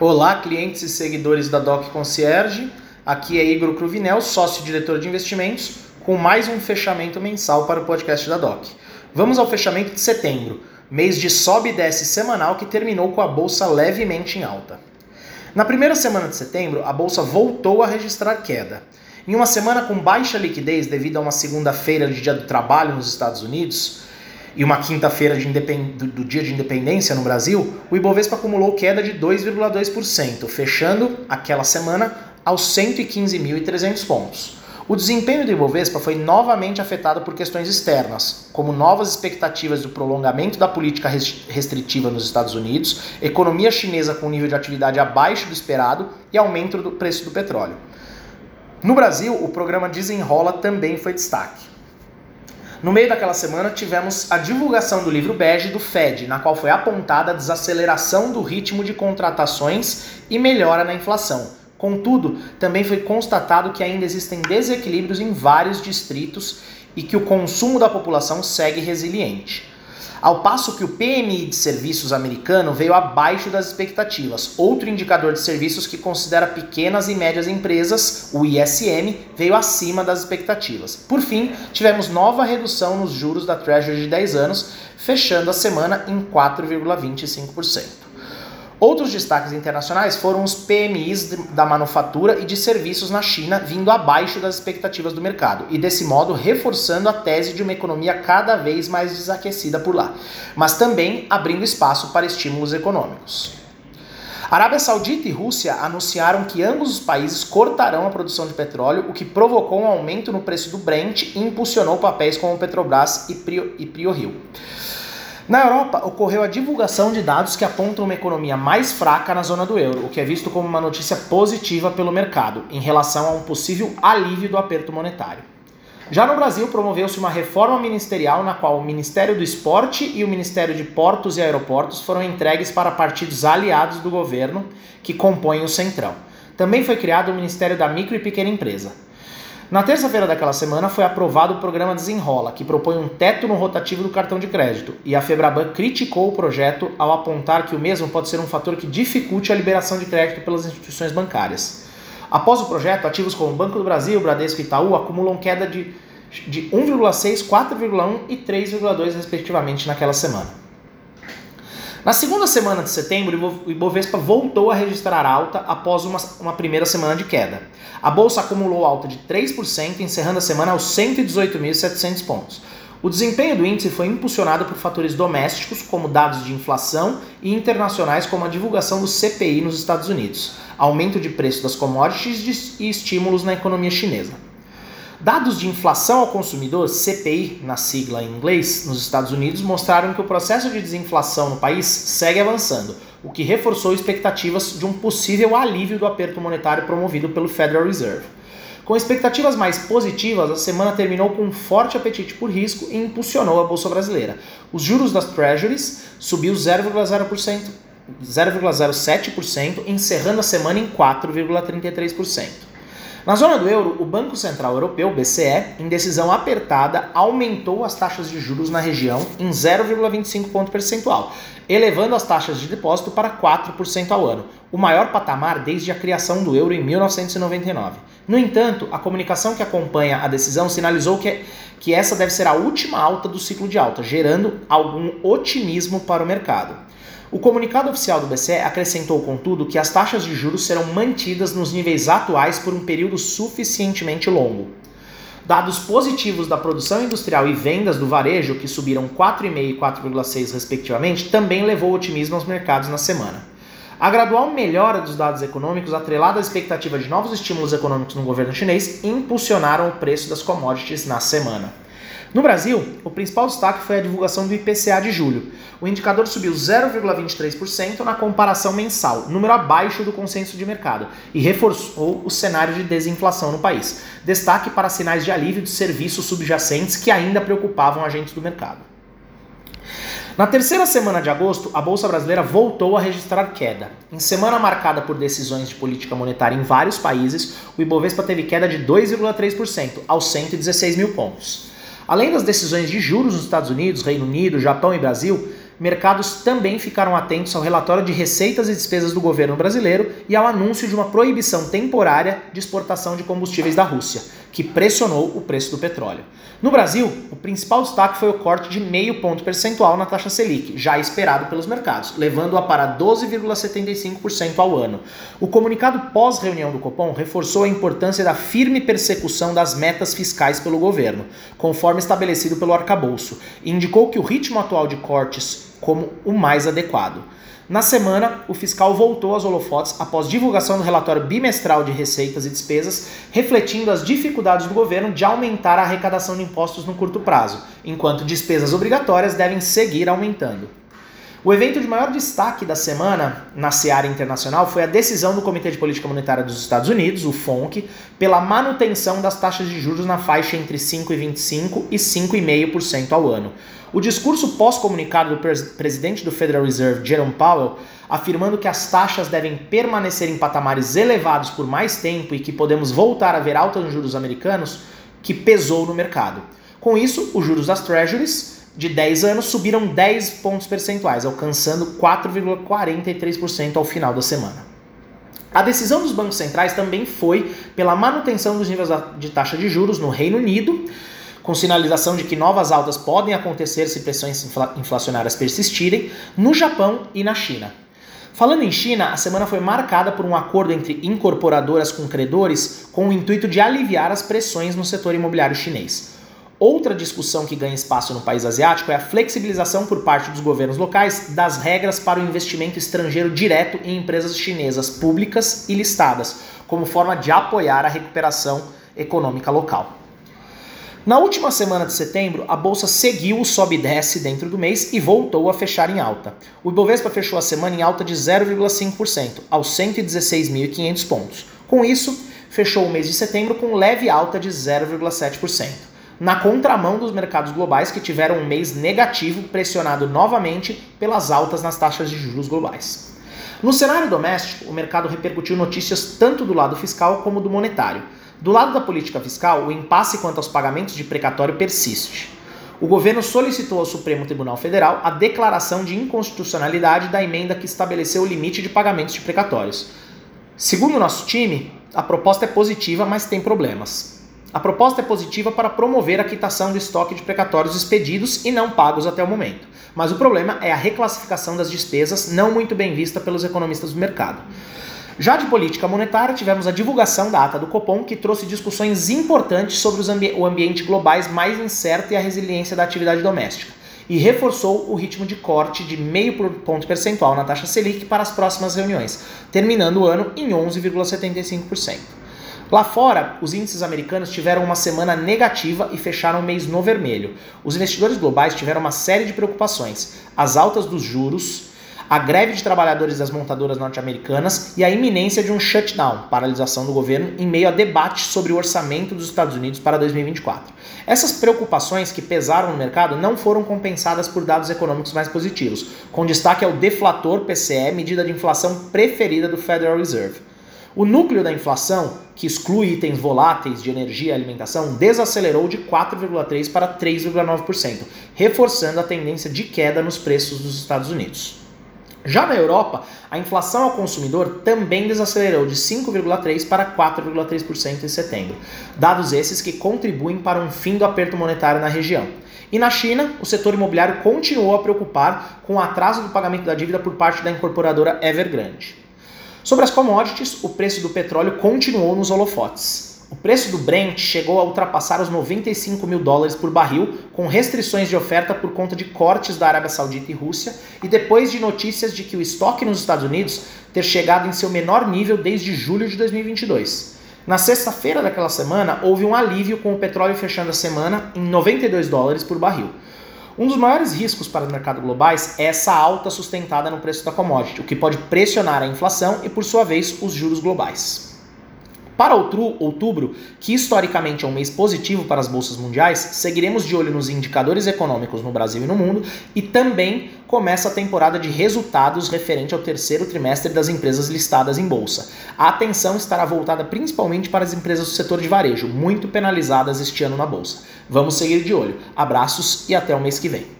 Olá, clientes e seguidores da Doc Concierge. Aqui é Igor Cruvinel, sócio-diretor de investimentos, com mais um fechamento mensal para o podcast da Doc. Vamos ao fechamento de setembro, mês de sobe e desce semanal que terminou com a bolsa levemente em alta. Na primeira semana de setembro, a bolsa voltou a registrar queda. Em uma semana com baixa liquidez devido a uma segunda-feira de dia do trabalho nos Estados Unidos, e uma quinta-feira do, do dia de independência no Brasil, o Ibovespa acumulou queda de 2,2%, fechando aquela semana aos 115.300 pontos. O desempenho do Ibovespa foi novamente afetado por questões externas, como novas expectativas do prolongamento da política restritiva nos Estados Unidos, economia chinesa com nível de atividade abaixo do esperado e aumento do preço do petróleo. No Brasil, o programa Desenrola também foi destaque. No meio daquela semana, tivemos a divulgação do livro bege do Fed, na qual foi apontada a desaceleração do ritmo de contratações e melhora na inflação. Contudo, também foi constatado que ainda existem desequilíbrios em vários distritos e que o consumo da população segue resiliente ao passo que o PMI de serviços americano veio abaixo das expectativas. Outro indicador de serviços que considera pequenas e médias empresas, o ISM, veio acima das expectativas. Por fim, tivemos nova redução nos juros da Treasury de 10 anos, fechando a semana em 4,25%. Outros destaques internacionais foram os PMIs da manufatura e de serviços na China vindo abaixo das expectativas do mercado e desse modo reforçando a tese de uma economia cada vez mais desaquecida por lá, mas também abrindo espaço para estímulos econômicos. Arábia Saudita e Rússia anunciaram que ambos os países cortarão a produção de petróleo, o que provocou um aumento no preço do Brent e impulsionou papéis como Petrobras e Prio, e Prio Rio. Na Europa, ocorreu a divulgação de dados que apontam uma economia mais fraca na zona do euro, o que é visto como uma notícia positiva pelo mercado em relação a um possível alívio do aperto monetário. Já no Brasil, promoveu-se uma reforma ministerial na qual o Ministério do Esporte e o Ministério de Portos e Aeroportos foram entregues para partidos aliados do governo que compõem o Centrão. Também foi criado o Ministério da Micro e Pequena Empresa. Na terça-feira daquela semana foi aprovado o programa Desenrola, que propõe um teto no rotativo do cartão de crédito, e a Febraban criticou o projeto ao apontar que o mesmo pode ser um fator que dificulte a liberação de crédito pelas instituições bancárias. Após o projeto, ativos como Banco do Brasil, Bradesco e Itaú acumulam queda de, de 1,6, 4,1 e 3,2 respectivamente naquela semana. Na segunda semana de setembro, o Ibovespa voltou a registrar alta após uma, uma primeira semana de queda. A bolsa acumulou alta de 3%, encerrando a semana aos 118.700 pontos. O desempenho do índice foi impulsionado por fatores domésticos, como dados de inflação, e internacionais, como a divulgação do CPI nos Estados Unidos, aumento de preço das commodities e estímulos na economia chinesa. Dados de inflação ao consumidor, CPI, na sigla em inglês, nos Estados Unidos, mostraram que o processo de desinflação no país segue avançando, o que reforçou expectativas de um possível alívio do aperto monetário promovido pelo Federal Reserve. Com expectativas mais positivas, a semana terminou com um forte apetite por risco e impulsionou a bolsa brasileira. Os juros das Treasuries subiu 0,0%, 0,07%, encerrando a semana em 4,33%. Na zona do euro, o Banco Central Europeu, BCE, em decisão apertada, aumentou as taxas de juros na região em 0,25 ponto percentual, elevando as taxas de depósito para 4% ao ano, o maior patamar desde a criação do euro em 1999. No entanto, a comunicação que acompanha a decisão sinalizou que, que essa deve ser a última alta do ciclo de alta, gerando algum otimismo para o mercado. O comunicado oficial do BCE acrescentou, contudo, que as taxas de juros serão mantidas nos níveis atuais por um período suficientemente longo. Dados positivos da produção industrial e vendas do varejo, que subiram 4,5% e 4,6% respectivamente, também levou otimismo aos mercados na semana. A gradual melhora dos dados econômicos, atrelada à expectativa de novos estímulos econômicos no governo chinês, impulsionaram o preço das commodities na semana. No Brasil, o principal destaque foi a divulgação do IPCA de julho. O indicador subiu 0,23% na comparação mensal, número abaixo do consenso de mercado, e reforçou o cenário de desinflação no país. Destaque para sinais de alívio de serviços subjacentes que ainda preocupavam agentes do mercado. Na terceira semana de agosto, a Bolsa Brasileira voltou a registrar queda. Em semana marcada por decisões de política monetária em vários países, o Ibovespa teve queda de 2,3%, aos 116 mil pontos. Além das decisões de juros nos Estados Unidos, Reino Unido, Japão e Brasil, mercados também ficaram atentos ao relatório de receitas e despesas do governo brasileiro e ao anúncio de uma proibição temporária de exportação de combustíveis da Rússia, que pressionou o preço do petróleo. No Brasil, o principal destaque foi o corte de meio ponto percentual na taxa Selic, já esperado pelos mercados, levando-a para 12,75% ao ano. O comunicado pós-reunião do Copom reforçou a importância da firme persecução das metas fiscais pelo governo, conforme estabelecido pelo arcabouço, e indicou que o ritmo atual de cortes como o mais adequado. Na semana, o fiscal voltou às holofotes após divulgação do relatório bimestral de receitas e despesas, refletindo as dificuldades do governo de aumentar a arrecadação de impostos no curto prazo, enquanto despesas obrigatórias devem seguir aumentando. O evento de maior destaque da semana na seara internacional foi a decisão do Comitê de Política Monetária dos Estados Unidos, o FONC, pela manutenção das taxas de juros na faixa entre 5,25% e 5,5% ao ano. O discurso pós-comunicado do presidente do Federal Reserve, Jerome Powell, afirmando que as taxas devem permanecer em patamares elevados por mais tempo e que podemos voltar a ver altas nos juros americanos, que pesou no mercado. Com isso, os juros das Treasuries de 10 anos subiram 10 pontos percentuais, alcançando 4,43% ao final da semana. A decisão dos bancos centrais também foi pela manutenção dos níveis de taxa de juros no Reino Unido, com sinalização de que novas altas podem acontecer se pressões inflacionárias persistirem, no Japão e na China. Falando em China, a semana foi marcada por um acordo entre incorporadoras com credores com o intuito de aliviar as pressões no setor imobiliário chinês. Outra discussão que ganha espaço no país asiático é a flexibilização por parte dos governos locais das regras para o investimento estrangeiro direto em empresas chinesas públicas e listadas, como forma de apoiar a recuperação econômica local. Na última semana de setembro, a bolsa seguiu o sobe e desce dentro do mês e voltou a fechar em alta. O Ibovespa fechou a semana em alta de 0,5%, aos 116.500 pontos. Com isso, fechou o mês de setembro com leve alta de 0,7% na contramão dos mercados globais que tiveram um mês negativo, pressionado novamente pelas altas nas taxas de juros globais. No cenário doméstico, o mercado repercutiu notícias tanto do lado fiscal como do monetário. Do lado da política fiscal, o impasse quanto aos pagamentos de precatório persiste. O governo solicitou ao Supremo Tribunal Federal a declaração de inconstitucionalidade da emenda que estabeleceu o limite de pagamentos de precatórios. Segundo o nosso time, a proposta é positiva, mas tem problemas. A proposta é positiva para promover a quitação do estoque de precatórios expedidos e não pagos até o momento. Mas o problema é a reclassificação das despesas, não muito bem vista pelos economistas do mercado. Já de política monetária, tivemos a divulgação da ata do Copom, que trouxe discussões importantes sobre ambi o ambiente globais mais incerto e a resiliência da atividade doméstica, e reforçou o ritmo de corte de meio ponto percentual na taxa Selic para as próximas reuniões, terminando o ano em 11,75%. Lá fora, os índices americanos tiveram uma semana negativa e fecharam o mês no vermelho. Os investidores globais tiveram uma série de preocupações: as altas dos juros, a greve de trabalhadores das montadoras norte-americanas e a iminência de um shutdown, paralisação do governo, em meio a debates sobre o orçamento dos Estados Unidos para 2024. Essas preocupações que pesaram no mercado não foram compensadas por dados econômicos mais positivos, com destaque ao deflator PCE, medida de inflação preferida do Federal Reserve. O núcleo da inflação, que exclui itens voláteis de energia e alimentação, desacelerou de 4,3% para 3,9%, reforçando a tendência de queda nos preços dos Estados Unidos. Já na Europa, a inflação ao consumidor também desacelerou de 5,3% para 4,3% em setembro, dados esses que contribuem para um fim do aperto monetário na região. E na China, o setor imobiliário continuou a preocupar com o atraso do pagamento da dívida por parte da incorporadora Evergrande. Sobre as commodities, o preço do petróleo continuou nos holofotes. O preço do Brent chegou a ultrapassar os 95 mil dólares por barril, com restrições de oferta por conta de cortes da Arábia Saudita e Rússia, e depois de notícias de que o estoque nos Estados Unidos ter chegado em seu menor nível desde julho de 2022. Na sexta-feira daquela semana, houve um alívio com o petróleo fechando a semana em 92 dólares por barril. Um dos maiores riscos para o mercado globais é essa alta sustentada no preço da commodity, o que pode pressionar a inflação e, por sua vez, os juros globais. Para outubro, que historicamente é um mês positivo para as bolsas mundiais, seguiremos de olho nos indicadores econômicos no Brasil e no mundo e também começa a temporada de resultados referente ao terceiro trimestre das empresas listadas em bolsa. A atenção estará voltada principalmente para as empresas do setor de varejo, muito penalizadas este ano na bolsa. Vamos seguir de olho. Abraços e até o mês que vem.